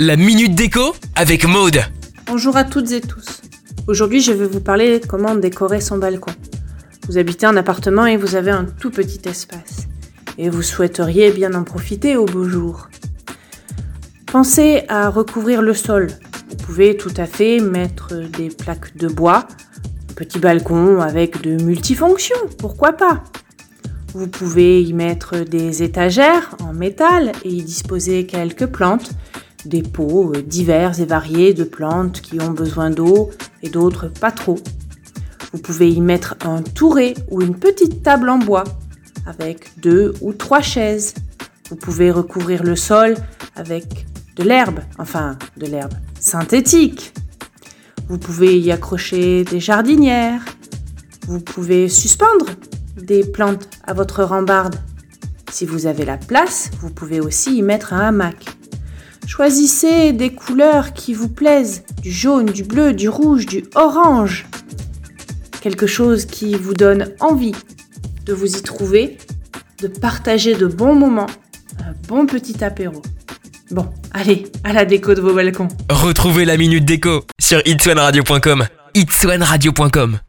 La minute déco avec Maude. Bonjour à toutes et tous. Aujourd'hui, je vais vous parler de comment décorer son balcon. Vous habitez un appartement et vous avez un tout petit espace. Et vous souhaiteriez bien en profiter au beau jour. Pensez à recouvrir le sol. Vous pouvez tout à fait mettre des plaques de bois, un petit balcon avec de multifonctions, pourquoi pas vous pouvez y mettre des étagères en métal et y disposer quelques plantes, des pots euh, divers et variés de plantes qui ont besoin d'eau et d'autres pas trop. Vous pouvez y mettre un touret ou une petite table en bois avec deux ou trois chaises. Vous pouvez recouvrir le sol avec de l'herbe, enfin de l'herbe synthétique. Vous pouvez y accrocher des jardinières. Vous pouvez suspendre des plantes à votre rambarde. Si vous avez la place, vous pouvez aussi y mettre un hamac. Choisissez des couleurs qui vous plaisent, du jaune, du bleu, du rouge, du orange. Quelque chose qui vous donne envie de vous y trouver, de partager de bons moments, un bon petit apéro. Bon, allez, à la déco de vos balcons. Retrouvez la minute déco sur itswanradio.com. itswanradio.com